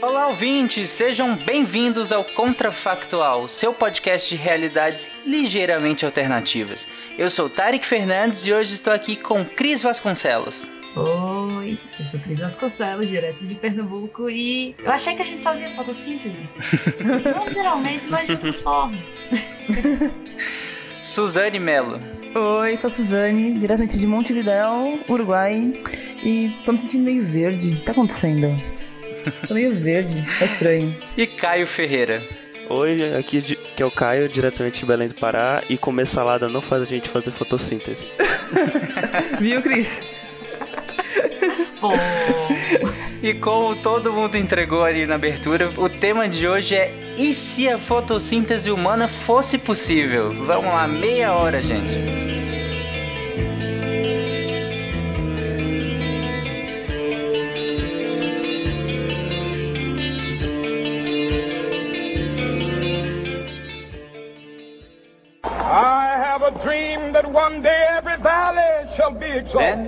Olá, ouvintes! Sejam bem-vindos ao Contrafactual, seu podcast de realidades ligeiramente alternativas. Eu sou Tarek Fernandes e hoje estou aqui com Cris Vasconcelos. Oi, eu sou Cris Vasconcelos, direto de Pernambuco, e eu achei que a gente fazia fotossíntese. Não literalmente, mas de outras formas. Suzane Mello. Oi, sou a Suzane, diretamente de Montevidéu, Uruguai, e tô me sentindo meio verde. O que tá acontecendo? Tô meio verde, é estranho. E Caio Ferreira. Oi, aqui de- que é o Caio, diretamente de Belém do Pará, e comer salada não faz a gente fazer fotossíntese. Viu, Cris? Pô, E como todo mundo entregou ali na abertura, o tema de hoje é E se a fotossíntese humana fosse possível? Vamos lá, meia hora, gente. I have a dream that one day every valley shall be exalted.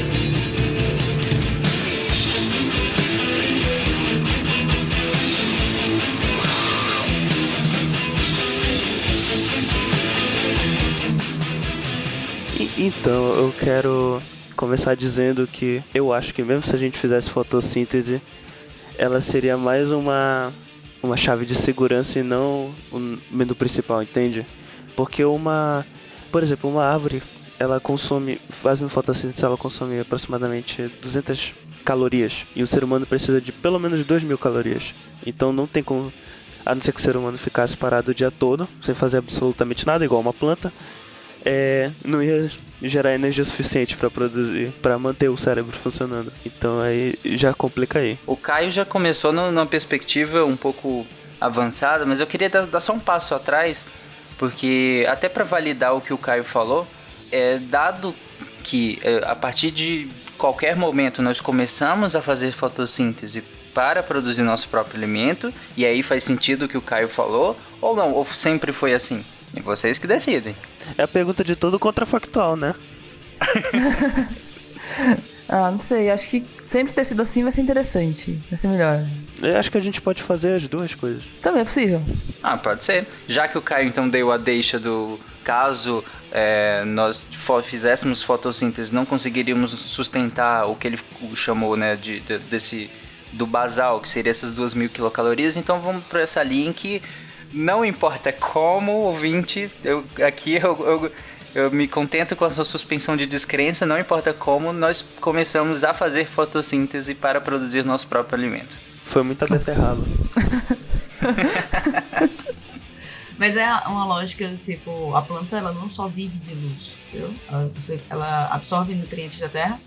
Então, eu quero começar dizendo que eu acho que mesmo se a gente fizesse fotossíntese, ela seria mais uma, uma chave de segurança e não o menu principal, entende? Porque uma, por exemplo, uma árvore, ela consome, fazendo fotossíntese, ela consome aproximadamente 200 calorias. E o ser humano precisa de pelo menos 2 mil calorias. Então não tem como, a não ser que o ser humano ficasse parado o dia todo, sem fazer absolutamente nada, igual uma planta, é, não ia gerar energia suficiente para produzir, para manter o cérebro funcionando. Então aí já complica aí. O Caio já começou no- numa perspectiva um pouco avançada, mas eu queria dar, dar só um passo atrás, porque até para validar o que o Caio falou, é dado que é, a partir de qualquer momento nós começamos a fazer fotossíntese para produzir nosso próprio alimento, e aí faz sentido o que o Caio falou, ou não, ou sempre foi assim? E vocês que decidem. É a pergunta de todo contrafactual, né? Ah, não sei, acho que sempre ter sido assim vai ser interessante. Vai ser melhor. Eu acho que a gente pode fazer as duas coisas. Também é possível. Ah, pode ser. Já que o Caio então deu a deixa do caso é, nós fizéssemos fotossíntese, não conseguiríamos sustentar o que ele chamou, né, de, de- desse do basal, que seria essas duas mil quilocalorias. Então vamos para essa linha em que não importa como, ouvinte, eu, aqui eu, eu, eu me contento com a sua suspensão de descrença, não importa como, nós começamos a fazer fotossíntese para produzir nosso próprio alimento. Foi muita beterraba. mas é uma lógica, tipo, a planta ela não só vive de luz, entendeu? Ela, ela absorve nutrientes da terra,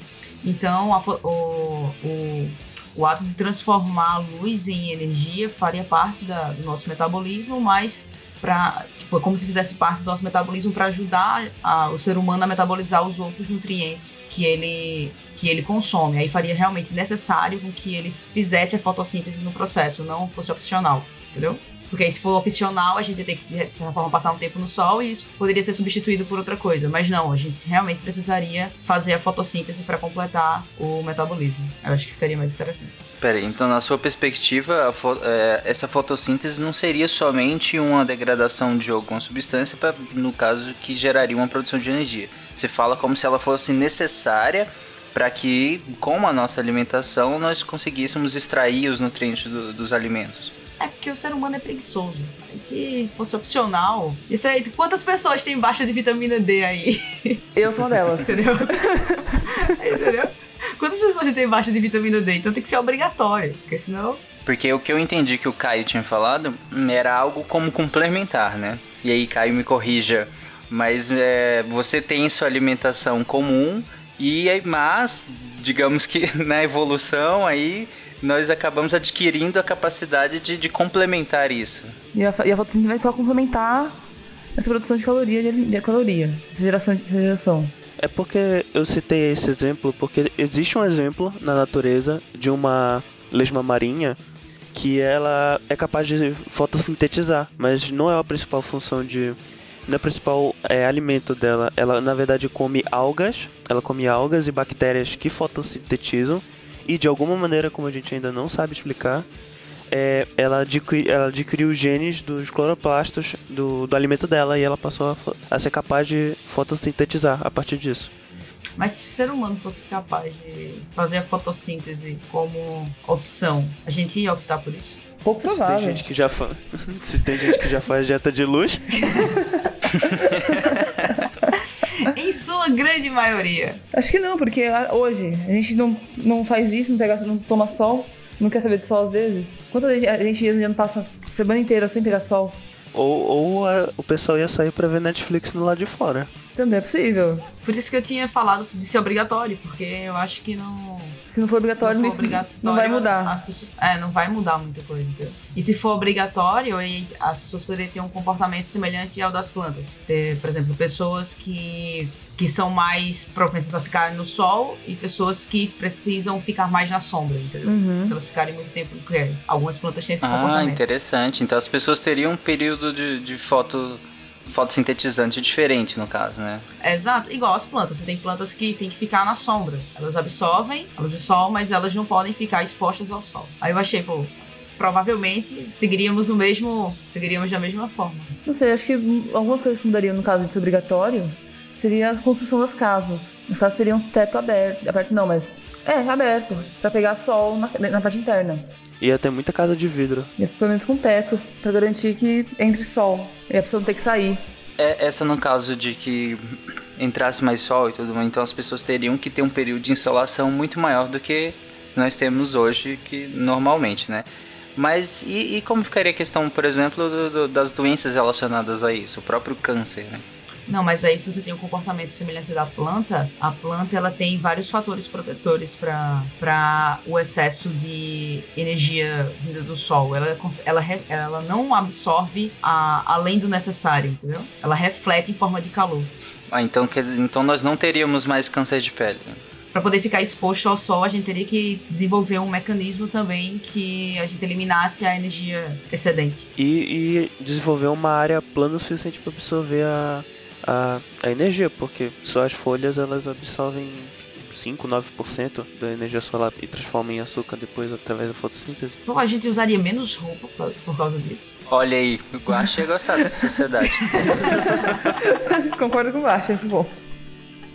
então a o, o, o ato de transformar a luz em energia faria parte da- do nosso metabolismo, mas para tipo, é como se fizesse parte do nosso metabolismo para ajudar a- o ser humano a metabolizar os outros nutrientes que ele que ele consome. Aí faria realmente necessário que ele fizesse a fotossíntese no processo, não fosse opcional, entendeu? Porque se for opcional, a gente ia ter que, de certa forma, passar um tempo no sol e isso poderia ser substituído por outra coisa. Mas não, a gente realmente precisaria fazer a fotossíntese para completar o metabolismo. Eu acho que ficaria mais interessante. Pera aí, então na sua perspectiva, fo- é, essa fotossíntese não seria somente uma degradação de alguma substância, pra, no caso que geraria uma produção de energia. Você fala como se ela fosse necessária para que, com a nossa alimentação, nós conseguíssemos extrair os nutrientes do- dos alimentos. É porque o ser humano é preguiçoso. E se fosse opcional. Isso aí, quantas pessoas têm baixa de vitamina D aí? Eu sou uma delas. Entendeu? Entendeu? Quantas pessoas têm baixa de vitamina D? Então tem que ser obrigatório. Porque senão. Porque o que eu entendi que o Caio tinha falado hum, era algo como complementar, né? E aí, Caio, me corrija Mas é, você tem sua alimentação comum e aí, mas digamos que na evolução aí nós acabamos adquirindo a capacidade de, de complementar isso. E a, e a fotossíntese vai só complementar essa produção de caloria, de, de caloria, essa geração, essa geração. É porque eu citei esse exemplo porque existe um exemplo na natureza de uma lesma marinha que ela é capaz de fotossintetizar, mas não é a principal função de não é o principal é, alimento dela. Ela na verdade come algas, ela come algas e bactérias que fotossintetizam e de alguma maneira, como a gente ainda não sabe explicar, é, ela, adqui, ela adquiriu os genes dos cloroplastos do, do alimento dela e ela passou a, a ser capaz de fotossintetizar a partir disso. Mas se o ser humano fosse capaz de fazer a fotossíntese como opção, a gente ia optar por isso? Pouco Se tem provável. gente que já fa... se tem gente que já faz dieta de luz, em sua grande maioria. Acho que não, porque ah, hoje a gente não, não faz isso, não, pega, não toma sol, não quer saber de sol às vezes. Quantas vezes a gente a gente não passa a semana inteira sem pegar sol? ou, ou a- o pessoal ia sair pra ver Netflix no lado de fora. Também é possível. Por isso que eu tinha falado de ser obrigatório, porque eu acho que não. Se não for Se obrigatório, não isso for obrigatório, não vai mudar. As pessoas, é, não vai mudar muita coisa, entendeu? E se for obrigatório, aí as pessoas poderiam ter um comportamento semelhante ao das plantas. Ter, por exemplo, pessoas que, que são mais propensas a ficar no sol e pessoas que precisam ficar mais na sombra, entendeu? Uhum. Se elas ficarem muito tempo. Porque algumas plantas têm esse Ah, comportamento. interessante. Então as pessoas teriam um período de, de foto fotossintetizante diferente, no caso, né? Exato, igual as plantas. Você tem plantas que tem que ficar na sombra. Elas absorvem a luz do sol, mas elas não podem ficar expostas ao sol. Aí eu achei, pô, provavelmente seguiríamos o mesmo. Seguiríamos da mesma forma. Não sei, acho que algumas coisas que mudariam no caso de ser obrigatório seria a construção das casas. As casas teriam teto aberto. Aberto não, mas. É, aberto. Pra pegar sol na, na parte interna. Ia ter muita casa de vidro. E pelo menos com teto, pra garantir que entre sol. E a pessoa não ter que sair. É, essa no caso de que entrasse mais sol e tudo mais, então as pessoas teriam que ter um período de insolação muito maior do que nós temos hoje, que normalmente, né? Mas e, e como ficaria a questão, por exemplo, do- do- das doenças relacionadas a isso, o próprio câncer, né? Não, mas aí se você tem um comportamento semelhante ao da planta, a planta ela tem vários fatores protetores para o excesso de energia vinda do sol. Ela, ela, ela não absorve a, além do necessário, entendeu? Ela reflete em forma de calor. Ah, então, quer- então nós não teríamos mais câncer de pele. né? Para poder ficar exposto ao sol, a gente teria que desenvolver um mecanismo também que a gente eliminasse a energia excedente. E, e desenvolver uma área plana o suficiente para absorver a, a, a energia, porque só as folhas elas absorvem 5, 9% da energia solar e transformam em açúcar depois através da fotossíntese. Então a gente usaria menos roupa por- por causa disso. Olha aí, eu achei gostar dessa sociedade. Concordo com o Baixo, é bom.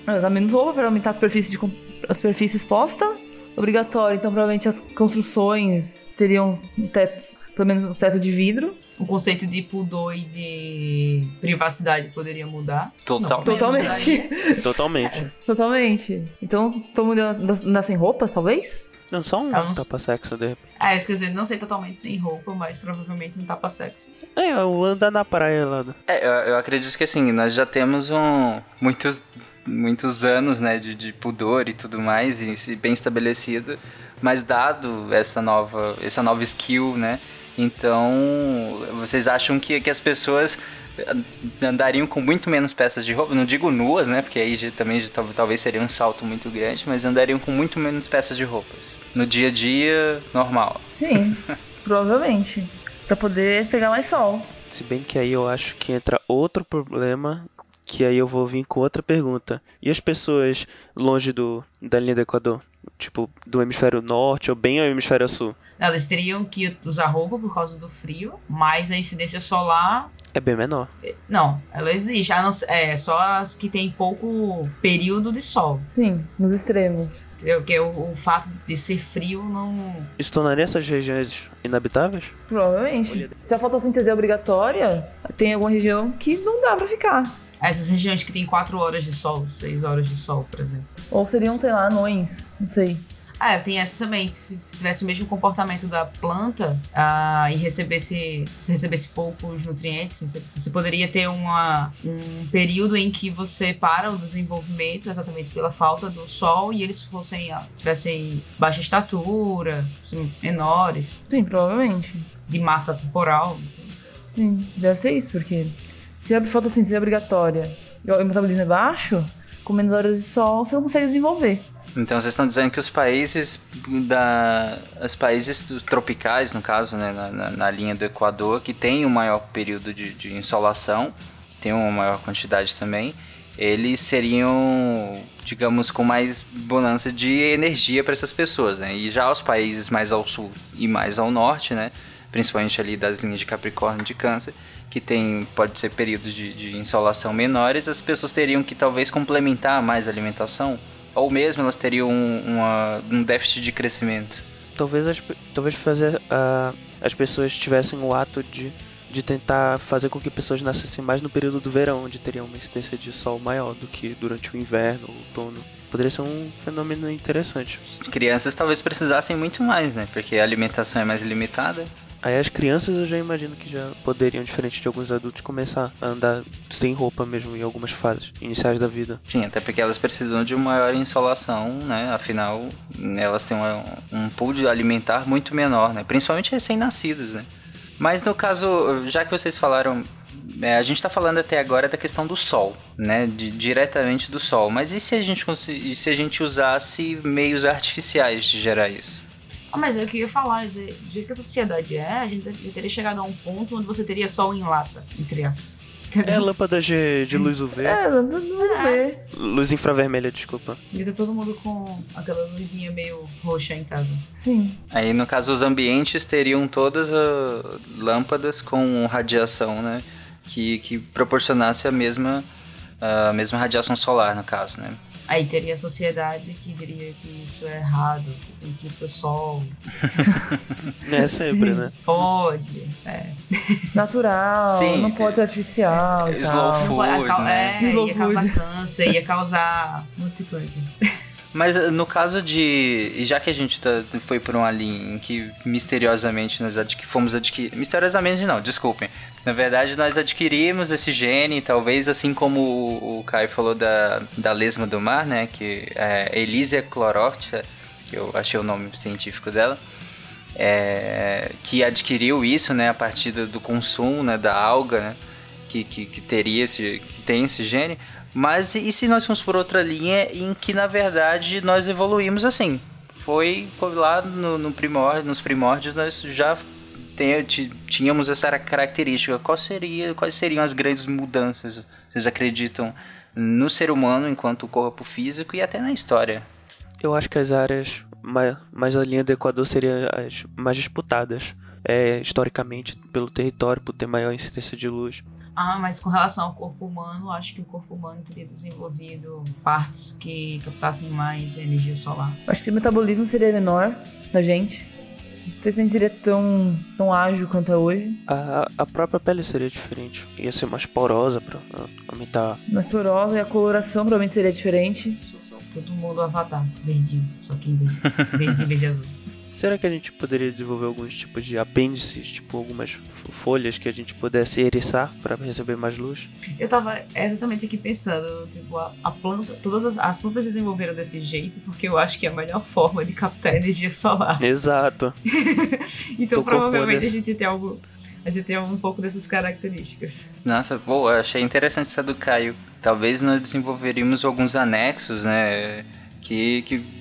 Usar menos roupa para aumentar a superfície, de, a superfície exposta. Obrigatório, então provavelmente as construções teriam um teto, pelo menos um teto de vidro. O conceito de pudor e de privacidade poderia mudar. Total. Não. Totalmente. Totalmente. Totalmente. Então, todo mundo ia andar sem roupa, talvez? Não, só um É, uns- tapa-sexo de repente. É, isso quer dizer, não sei totalmente sem roupa, mas provavelmente um tapa-sexo. É, eu andar na praia lá. É, eu, eu acredito que assim, nós já temos um, muitos, muitos anos né, de, de pudor e tudo mais, e bem estabelecido, mas dado essa nova, essa nova skill, né? Então, vocês acham que, que as pessoas andariam com muito menos peças de roupa? Não digo nuas, né? Porque aí já- também talvez seria um salto muito grande, mas andariam com muito menos peças de roupas. No dia a dia, normal. Sim, provavelmente. Pra poder pegar mais sol. Se bem que aí eu acho que entra outro problema, que aí eu vou vir com outra pergunta. E as pessoas longe do, da linha do Equador? Tipo, do hemisfério norte ou bem ao hemisfério sul? Elas teriam que usar roupa por causa do frio, mas a incidência solar. É bem menor. Não, ela existe. Não é só as que tem pouco período de sol. Sim, nos extremos. Entendeu? Porque o, o fato de ser frio não. Isso tornaria essas regiões inabitáveis? Provavelmente. Se a fotossíntese é obrigatória, tem alguma região que não dá pra ficar. Essas regiões que tem 4 horas de sol, 6 horas de sol, por exemplo. Ou seriam, sei lá, anões. Não sei. Ah, tem essa também, que se, se tivesse o mesmo comportamento da planta ah, e recebesse, se recebesse poucos nutrientes, você, você poderia ter uma, um período em que você para o desenvolvimento exatamente pela falta do sol e eles fossem, ah, tivessem baixa estatura, menores, Sim, provavelmente. de massa corporal. então. Sim, deve ser isso, porque se a fotossíntese é obrigatória e o metabolismo é baixo, com menos horas de sol você não consegue desenvolver. Então vocês estão dizendo que os países da, os países tropicais, no caso, né, na, na- na linha do Equador, que tem um maior período de, de insolação, tem uma maior quantidade também, eles seriam, digamos, com mais bonança de energia para essas pessoas, né? E já os países mais ao sul e mais ao norte, né, principalmente ali das linhas de Capricórnio e de Câncer, que tem pode ser períodos de, de insolação menores, as pessoas teriam que talvez complementar mais a alimentação ou mesmo elas teriam um, uma- um déficit de crescimento. Talvez, as, talvez fazer ah, as pessoas tivessem o ato de, de tentar fazer com que pessoas nascessem mais no período do verão, onde teriam uma incidência de sol maior do que durante o inverno, o outono. Poderia ser um fenômeno interessante. Crianças talvez precisassem muito mais, né? Porque a alimentação é mais limitada. Aí as crianças eu já imagino que já poderiam, diferente de alguns adultos, começar a andar sem roupa mesmo em algumas fases iniciais da vida. Sim, até porque elas precisam de uma maior insolação, né? Afinal, elas têm uma- um pool de alimentar muito menor, né? Principalmente recém-nascidos, né? Mas no caso, já que vocês falaram, é, a gente está falando até agora da questão do sol, né? De- diretamente do sol. Mas e se a gente se a gente usasse meios artificiais de gerar isso? Ah, mas eu queria falar, dizer, do jeito que a sociedade é, a gente já teria chegado a um ponto onde você teria sol em lata, entre aspas. É Entendeu? lâmpada de, de luz UV, É, não, não, não sei. luz infravermelha, desculpa. Devia ter todo mundo com aquela luzinha meio roxa em casa. Sim. Aí, no caso, os ambientes teriam todas as lâmpadas com radiação, né? Que, que proporcionasse a mesma, a mesma radiação solar, no caso, né? Aí teria a sociedade que diria que isso é errado, que tem que ir pro sol. É sempre, né? Pode. É. Natural, Sim. não pode ser artificial e Slow tal. food. Pode- a cau- né? É, Slow ia causar food. câncer, ia causar muita coisa. Mas eh, no caso de. E já que a gente tá- foi por uma linha em que misteriosamente nós adqui- fomos adquirir. Misteriosamente não, desculpem. Na verdade, nós adquirimos esse gene, talvez assim como o, o Caio falou da, da lesma do mar, né? Que é Elysia chlorortia, que eu achei o nome científico dela. é, que adquiriu isso, né, a partir do, consumo, né, da alga, né, que, que, que teria esse, que tem esse gene. Mas e se nós formos por outra linha em que na verdade nós evoluímos assim? Foi, foi lá no, no primórdio, nos primórdios nós já tem- tínhamos essa característica. Qual seria, quais seriam as grandes mudanças? Vocês acreditam no ser humano enquanto corpo físico e até na história? Eu acho que as áreas mais, mais a linha do Equador seriam as mais disputadas. É, historicamente, pelo território, por ter maior incidência de luz. Ah, mas com relação ao corpo humano, eu acho que o corpo humano teria desenvolvido partes que captassem mais energia solar. Acho que o metabolismo seria menor da gente. Não sei se a gente seria tão, tão ágil quanto é hoje. A, a própria pele seria diferente. Ia ser mais porosa para aumentar. Mais porosa e a coloração provavelmente seria diferente. Todo mundo avatar, verdinho, só que em verde em vez de azul. Será que a gente poderia desenvolver alguns tipos de apêndices, tipo algumas folhas que a gente pudesse eriçar para receber mais luz? Eu tava exatamente aqui pensando, tipo, a, a planta, todas as, as plantas desenvolveram desse jeito porque eu acho que é a melhor forma de captar energia solar. Exato. Então Tô provavelmente a gente tem algo, a gente tem um pouco dessas características. Nossa, boa, achei interessante essa do Caio. Talvez nós desenvolveríamos alguns anexos, né? Que, que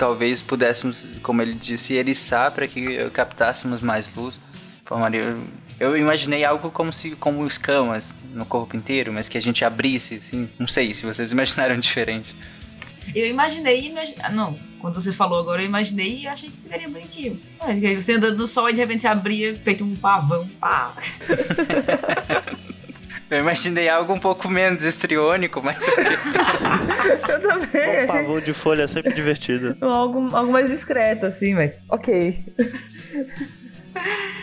talvez pudéssemos, como ele disse, eriçar para que captássemos mais luz. Formaria. Eu imaginei algo como se como escamas no corpo inteiro, mas que a gente abrisse, assim. Não sei se vocês imaginaram diferente. Eu imaginei, imagi- não, quando você falou agora, eu imaginei e achei que ficaria bonitinho. Aí Você andando no sol e de repente você abria, feito um pavão, pá. Eu imaginei algo um pouco menos estriônico, mas Eu também. Um pavão de folha é sempre divertido. Algo, algo mais discreto, assim, mas ok.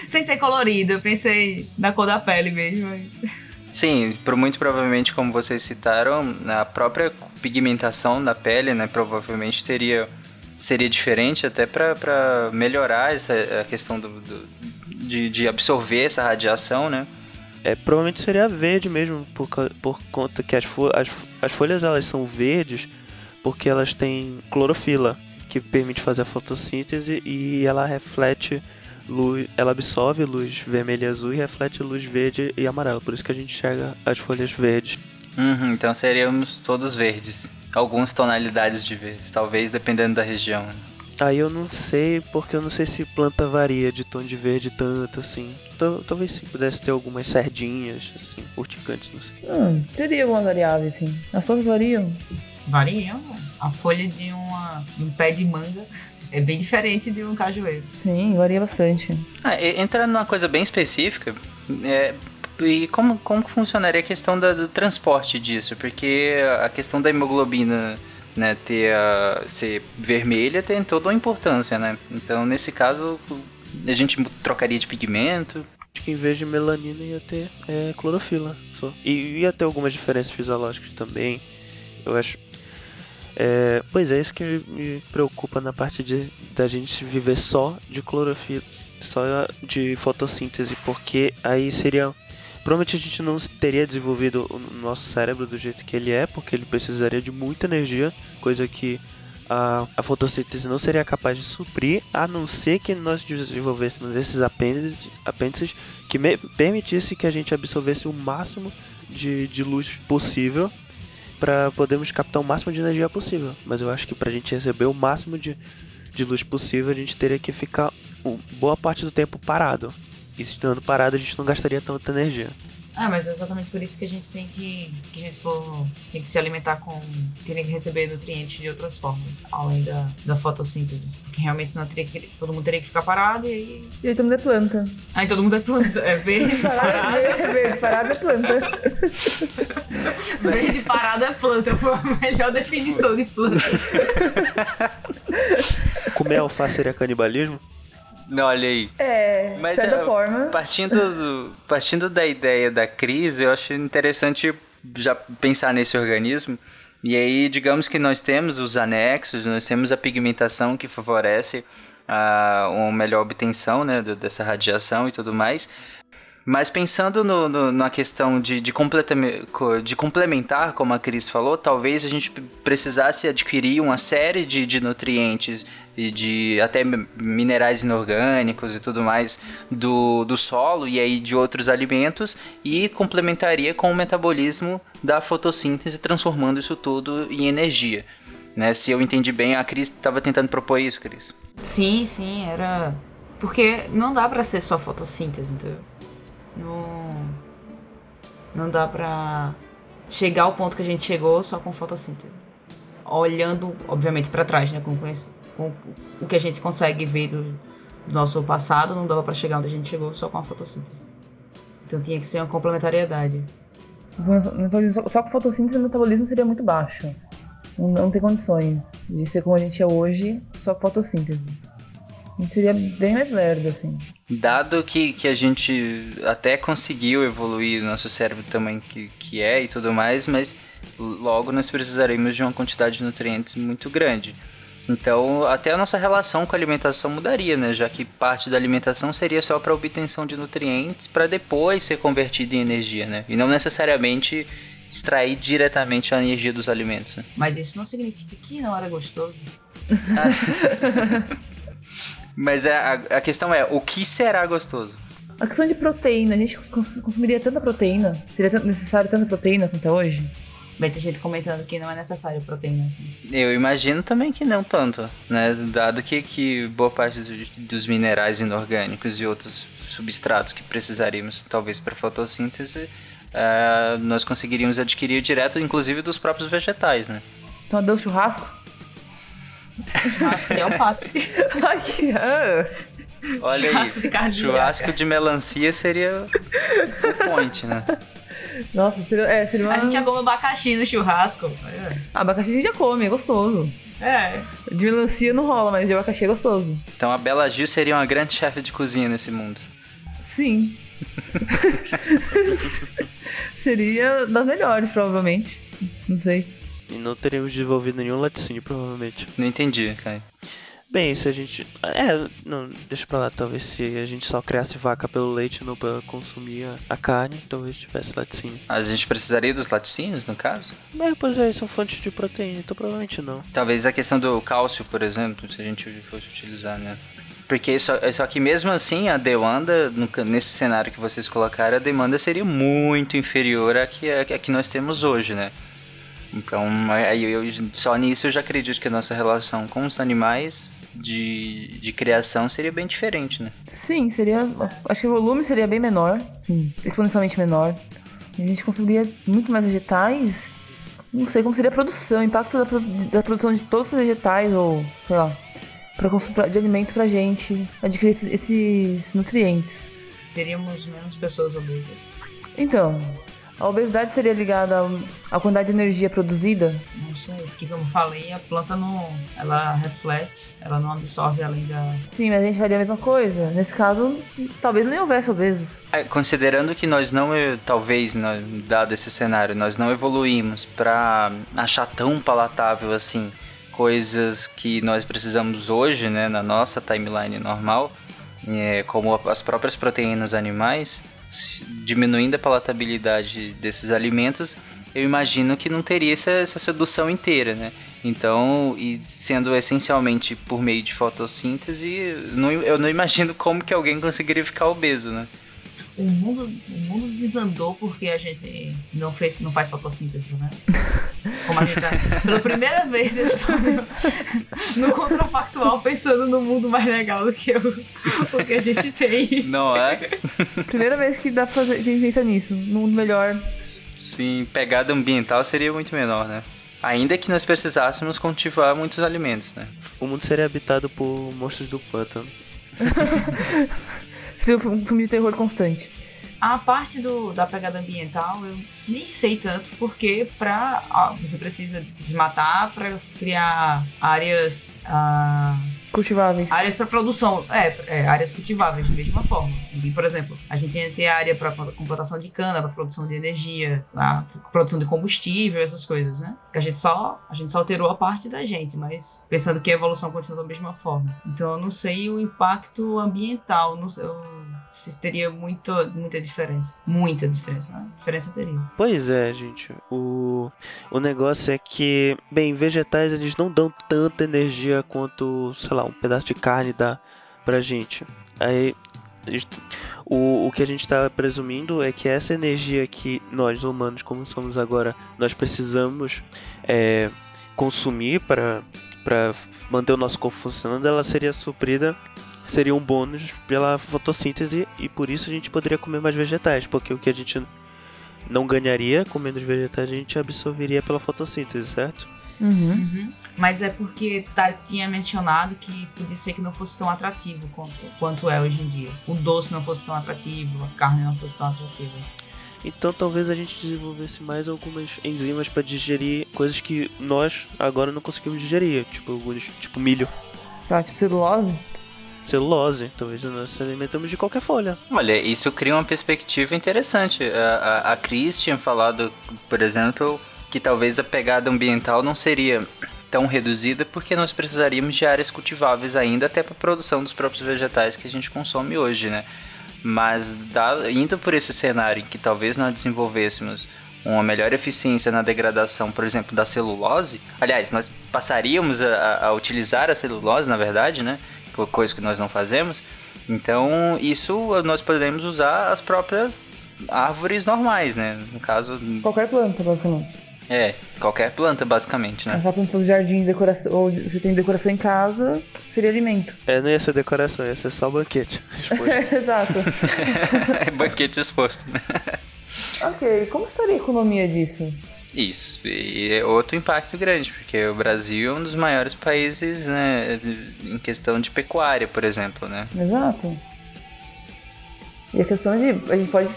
Sem ser colorido, eu pensei na cor da pele mesmo. Mas... Sim, por muito provavelmente, como vocês citaram, a própria pigmentação da pele, né, provavelmente teria seria diferente até para melhorar essa a questão do, do de, de absorver essa radiação, né? É, provavelmente seria verde mesmo, por, por conta que as, fo- as, as folhas elas são verdes porque elas têm clorofila, que permite fazer a fotossíntese e ela reflete luz, ela absorve luz vermelha e azul e reflete luz verde e amarela, por isso que a gente enxerga as folhas verdes. Uhum, então seríamos todos verdes. Algumas tonalidades de verdes, talvez dependendo da região. Aí eu não sei, porque eu não sei se planta varia de tom de verde tanto assim. Tal- Talvez sim, pudesse ter algumas sardinhas, assim, urticantes, não sei. Hum, teria algumas variáveis, sim. As plantas variam. Variam. né? A folha de, uma, de um pé de manga é bem diferente de um cajueiro. Sim, varia bastante. Ah, entrando numa coisa bem específica, é, e como, como funcionaria a questão da- do transporte disso? Porque a questão da hemoglobina né, ter a, ser vermelha tem toda uma importância, né? Então, nesse caso, a gente trocaria de pigmento. Acho que em vez de melanina ia ter é, clorofila só. E ia ter algumas diferenças fisiológicas também. Eu acho. É, pois é, isso que me, me preocupa na parte de da gente viver só de clorofila, só de fotossíntese, porque aí seria. Provavelmente a gente não teria desenvolvido o nosso cérebro do jeito que ele é, porque ele precisaria de muita energia, coisa que a, a fotossíntese não seria capaz de suprir, a não ser que nós desenvolvêssemos esses apêndices, apêndices que permitisse que a gente absorvesse o máximo de, de luz possível para podermos captar o máximo de energia possível. Mas eu acho que para a gente receber o máximo de, de luz possível, a gente teria que ficar boa parte do tempo parado. E estando parado, a gente não gastaria tanta energia. Ah, mas é exatamente por isso que a gente tem que, que a gente falou, tem que se alimentar com, tem que receber nutrientes de outras formas, além da, da fotossíntese. Porque realmente não teria que, todo mundo teria que ficar parado e aí... E aí todo mundo é planta. Aí todo mundo é planta, é verde, parado. É verde, parado é planta. Verde parado é planta, foi a melhor definição de planta. Comer alface seria canibalismo? Não, olha aí. É, Mas certa é, forma. partindo, do- partindo da ideia da crise, eu acho interessante já pensar nesse organismo. E aí, digamos que nós temos os anexos, nós temos a pigmentação que favorece a, uma melhor obtenção né, dessa radiação e tudo mais. Mas pensando no, no- na questão de, de, de complementar, como a Cris falou, talvez a gente precisasse adquirir uma série de, de nutrientes e de até mi- minerais inorgânicos e tudo mais do, do solo e aí de outros alimentos e complementaria com o metabolismo da fotossíntese, transformando isso tudo em energia. Né? Se eu entendi bem, a Cris estava tentando propor isso, Cris. Sim, sim, era... Porque não dá pra ser só fotossíntese, entendeu? Não... Não dá pra chegar ao ponto que a gente chegou só com fotossíntese. Olhando, obviamente, pra trás, né? Com, com o que a gente consegue ver do, do nosso passado, não dava pra chegar onde a gente chegou só com a fotossíntese. Então tinha que ser uma complementariedade. Só com fotossíntese o metabolismo seria muito baixo. Não, não tem condições de ser como a gente é hoje, só com fotossíntese. A gente seria bem mais lerdo, assim. Dado que, que a gente até conseguiu evoluir o nosso cérebro do tamanho que, que é e tudo mais, mas logo nós precisaremos de uma quantidade de nutrientes muito grande. Então, até a nossa relação com a alimentação mudaria, né? Já que parte da alimentação seria só para obtenção de nutrientes para depois ser convertido em energia, né? E não necessariamente extrair diretamente a energia dos alimentos. Né? Mas isso não significa que não era gostoso. Mas é, a, a questão é, o que será gostoso? A questão de proteína, a gente cons- consumiria tanta proteína? Seria necessário tanta proteína quanto é hoje? Bem, tem gente comentando que não é necessário proteína, assim. Eu imagino também que não tanto, né? Dado que, que boa parte dos, dos minerais inorgânicos e outros substratos que precisaríamos, talvez, para fotossíntese, ah, nós conseguiríamos adquirir direto, inclusive, dos próprios vegetais, né? Então adeus churrasco? Churrasco de alface. Olha Churrasco aí, de carne churrasco de melancia seria o point, né? Nossa, seria, é, seria uma... A gente já come abacaxi no churrasco. Ah, abacaxi a gente já come, é gostoso. É. De melancia não rola, mas de abacaxi é gostoso. Então a Bela Gil seria uma grande chefe de cozinha nesse mundo. Sim. seria das melhores, provavelmente. Não sei. E não teríamos desenvolvido nenhum laticínio, provavelmente. Não entendi, Caio. Bem, se a gente. É, não, deixa pra lá. Talvez se a gente só criasse vaca pelo leite não pra consumir a, a carne, talvez tivesse laticínio. A gente precisaria dos laticínios, no caso? É, pois é, são fontes de proteína, então provavelmente não. Talvez a questão do cálcio, por exemplo, se a gente fosse utilizar, né? Porque só, só que mesmo assim a demanda, nesse cenário que vocês colocaram, a demanda seria muito inferior à que, à que nós temos hoje, né? Então, aí eu, só nisso eu já acredito que a nossa relação com os animais de, de criação seria bem diferente, né? Sim, seria. Acho que o volume seria bem menor, exponencialmente menor. A gente consumiria muito mais vegetais. Não sei como seria a produção, o impacto da, da produção de todos os vegetais, ou sei lá, para consumo de alimento pra gente adquirir esses, esses nutrientes. Teríamos menos pessoas obesas. Então, a obesidade seria ligada à quantidade de energia produzida? Não sei, porque como eu falei, a planta não. Ela reflete, ela não absorve além da. Sim, mas a gente faria a mesma coisa. Nesse caso, talvez nem houvesse obesos. É, Considerando que nós não, talvez, dado esse cenário, nós não evoluímos para achar tão palatável assim coisas que nós precisamos hoje, né, na nossa timeline normal, eh, como as próprias proteínas animais, diminuindo a palatabilidade desses alimentos, eu imagino que não teria essa, essa sedução inteira, né? Então, e sendo essencialmente por meio de fotossíntese, não- eu não imagino como que alguém conseguiria ficar obeso, né? O mundo, o mundo desandou porque a gente não, fez, não faz fotossíntese, né? Como a gente tá. Pela primeira vez eu estou no, no contrafactual pensando no mundo mais legal do que o, o que a gente tem. Não é? Primeira vez que dá pra fazer, que a gente pensa nisso. Num mundo melhor. Sim, pegada ambiental seria muito menor, né? Ainda que nós precisássemos cultivar muitos alimentos, né? O mundo seria habitado por monstros do pântano. Um filme de terror constante. A parte do, da pegada ambiental eu nem sei tanto, porque pra, ah, você precisa desmatar para criar áreas. ah, Cultiváveis. áreas para produção, é, é, áreas cultiváveis, de mesma forma. E, por exemplo, a gente ia ter área para plantação de cana, para produção de energia, produção de combustível, essas coisas, né? Que a gente só a gente só alterou a parte da gente, mas pensando que a evolução continua da mesma forma. Então eu não sei o impacto ambiental, não sei, eu- se teria muito, muita diferença, muita diferença, né? Diferença teria. Pois é, gente. O, o negócio é que, bem, vegetais eles não dão tanta energia quanto, sei lá, um pedaço de carne dá pra gente. Aí, o, o que a gente tá presumindo é que essa energia que nós humanos, como somos agora, nós precisamos é, consumir para manter o nosso corpo funcionando, ela seria suprida seria um bônus pela fotossíntese e por isso a gente poderia comer mais vegetais, porque o que a gente não ganharia comendo os vegetais a gente absorveria pela fotossíntese, certo? Uhum. Mas é porque Tarek tinha mencionado que podia ser que não fosse tão atrativo quanto, quanto é hoje em dia. O doce não fosse tão atrativo, a carne não fosse tão atrativa. Então talvez a gente desenvolvesse mais algumas enzimas para digerir coisas que nós agora não conseguimos digerir, tipo alguns, tipo milho, Tá, tipo celulose? Celulose, talvez nós nos alimentamos de qualquer folha. Olha, isso cria uma perspectiva interessante. A, a, a Cris tinha falado, por exemplo, que talvez a pegada ambiental não seria tão reduzida porque nós precisaríamos de áreas cultiváveis ainda até para a produção dos próprios vegetais que a gente consome hoje, né? Mas dá- indo por esse cenário em que talvez nós desenvolvêssemos uma melhor eficiência na degradação, por exemplo, da celulose, aliás, nós passaríamos a- a utilizar a celulose, na verdade, né? Co- Coisa que nós não fazemos. Então, isso nós podemos usar as próprias árvores normais, né? No caso, Qualquer planta, basicamente. é, qualquer planta, basicamente, né? Aquela planta do jardim, decoração, ou você tem decoração em casa, seria alimento. É, não ia ser decoração, ia ser só banquete. Exposto. Exato. É banquete exposto, né? ok, como estaria a economia disso? Isso, e é outro impacto grande, porque o Brasil é um dos maiores países, né, em questão de pecuária, por exemplo, né? Exato. E a questão de. A gente pode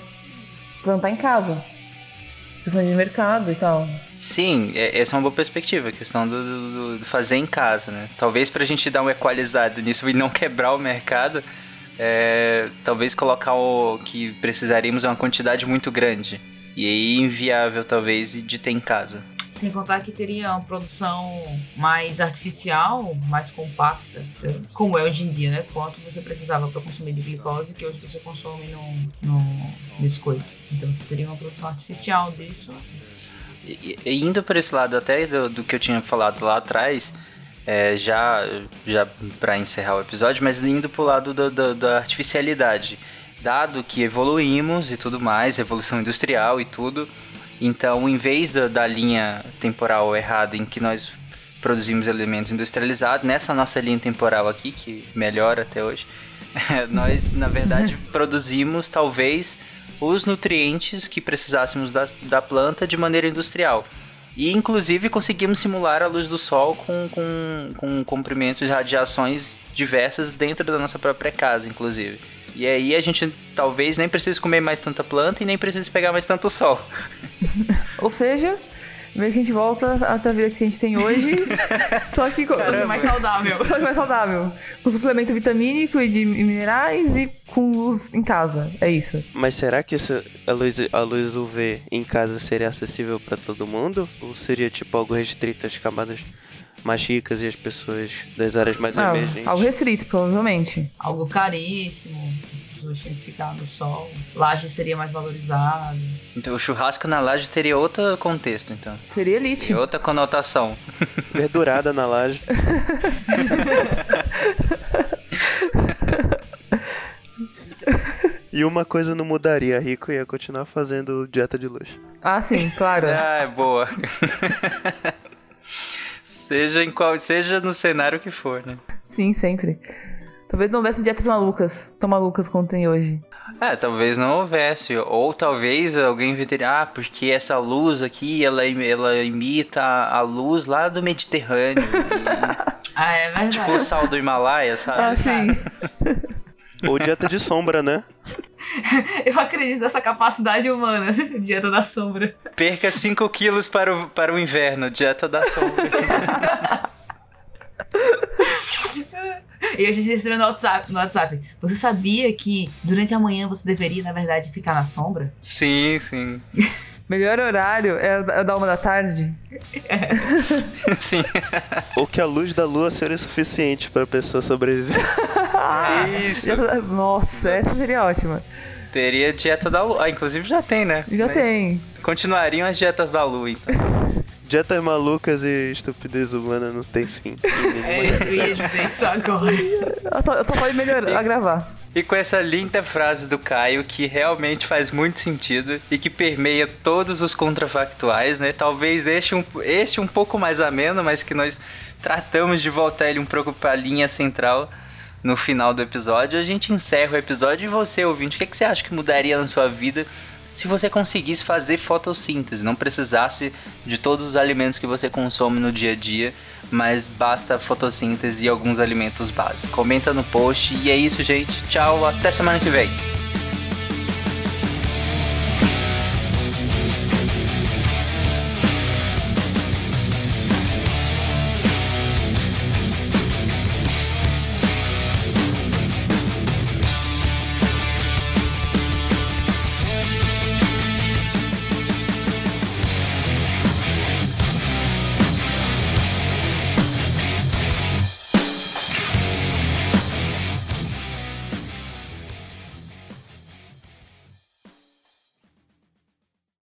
plantar em casa. Questão de mercado e tal. Sim, é- essa é uma boa perspectiva, a questão do, do- do fazer em casa, né? Talvez pra gente dar uma equalizada nisso e não quebrar o mercado, é, talvez colocar o que precisaríamos é uma quantidade muito grande. E aí inviável, talvez, de ter em casa. Sem contar que teria uma produção mais artificial, mais compacta, como é hoje em dia, né? Quanto você precisava para consumir de glicose que hoje você consome no, no biscoito. Então você teria uma produção artificial disso. E, e indo por esse lado até do, do que eu tinha falado lá atrás, é, já, já para encerrar o episódio, mas indo pro lado do, do, da artificialidade. Dado que evoluímos e tudo mais, evolução industrial e tudo, então em vez da, da linha temporal errada em que nós produzimos elementos industrializados, nessa nossa linha temporal aqui, que melhora até hoje, nós na verdade produzimos talvez os nutrientes que precisássemos da, da planta de maneira industrial. E inclusive conseguimos simular a luz do sol com, com, com comprimentos de radiações diversas dentro da nossa própria casa, inclusive. E aí a gente talvez nem precise comer mais tanta planta e nem precise pegar mais tanto sol. Ou seja, meio que a gente volta até a vida que a gente tem hoje, só que, com, Só que mais saudável. só que mais saudável. Com suplemento vitamínico e de minerais e com luz em casa. É isso. Mas será que essa, a, luz, a luz UV em casa seria acessível para todo mundo? Ou seria tipo algo restrito às camadas mais ricas e às pessoas das áreas mais Ah, emergentes? algo restrito, provavelmente. Algo caríssimo, as pessoas tinham que ficar no sol. Laje seria mais valorizado. Então o churrasco na laje teria outro contexto, então. Seria elite. Teria outra conotação. Verdurada na laje. E uma coisa não mudaria, rico ia continuar fazendo dieta de luxo. Ah, sim, claro. Ah, é boa. seja em qual, seja no cenário que for, né? Sim, sempre. Talvez não houvesse dietas malucas, tão malucas quanto tem hoje. É, talvez não houvesse. Ou talvez alguém inventaria, ah, porque essa luz aqui, ela, ela imita a luz lá do Mediterrâneo. Ah, é verdade. tipo o sal do Himalaia, sabe? Ah, sim. Ou dieta de sombra, né? Eu acredito nessa capacidade humana, dieta da sombra. Perca 5 quilos para o, para o inverno, dieta da sombra. E a gente recebeu no WhatsApp, no WhatsApp. Você sabia que durante a manhã você deveria, na verdade, ficar na sombra? sim, sim. Melhor horário é o da- é o da uma da tarde. Sim. Ou que a luz da lua seria suficiente para a pessoa sobreviver. Isso. Dieta da- Nossa, essa seria ótima. Teria dieta da lua. Ah, inclusive já tem, né? Já Mas tem. Continuariam as dietas da lua, então. Dietas malucas e estupidez humana não tem fim. É, eu ia dizer isso agora. Só, só pode melhorar, agravar. E com essa linda frase do Caio, que realmente faz muito sentido e que permeia todos os contrafactuais, né? Talvez este um, este um pouco mais ameno, mas que nós tratamos de voltar ele um pouco para a linha central no final do episódio. A gente encerra o episódio e você, ouvinte, o que, que você acha que mudaria na sua vida se você conseguisse fazer fotossíntese, não precisasse de todos os alimentos que você consome no dia a dia, mas basta fotossíntese e alguns alimentos básicos. Comenta no post e é isso, gente. Tchau, até semana que vem.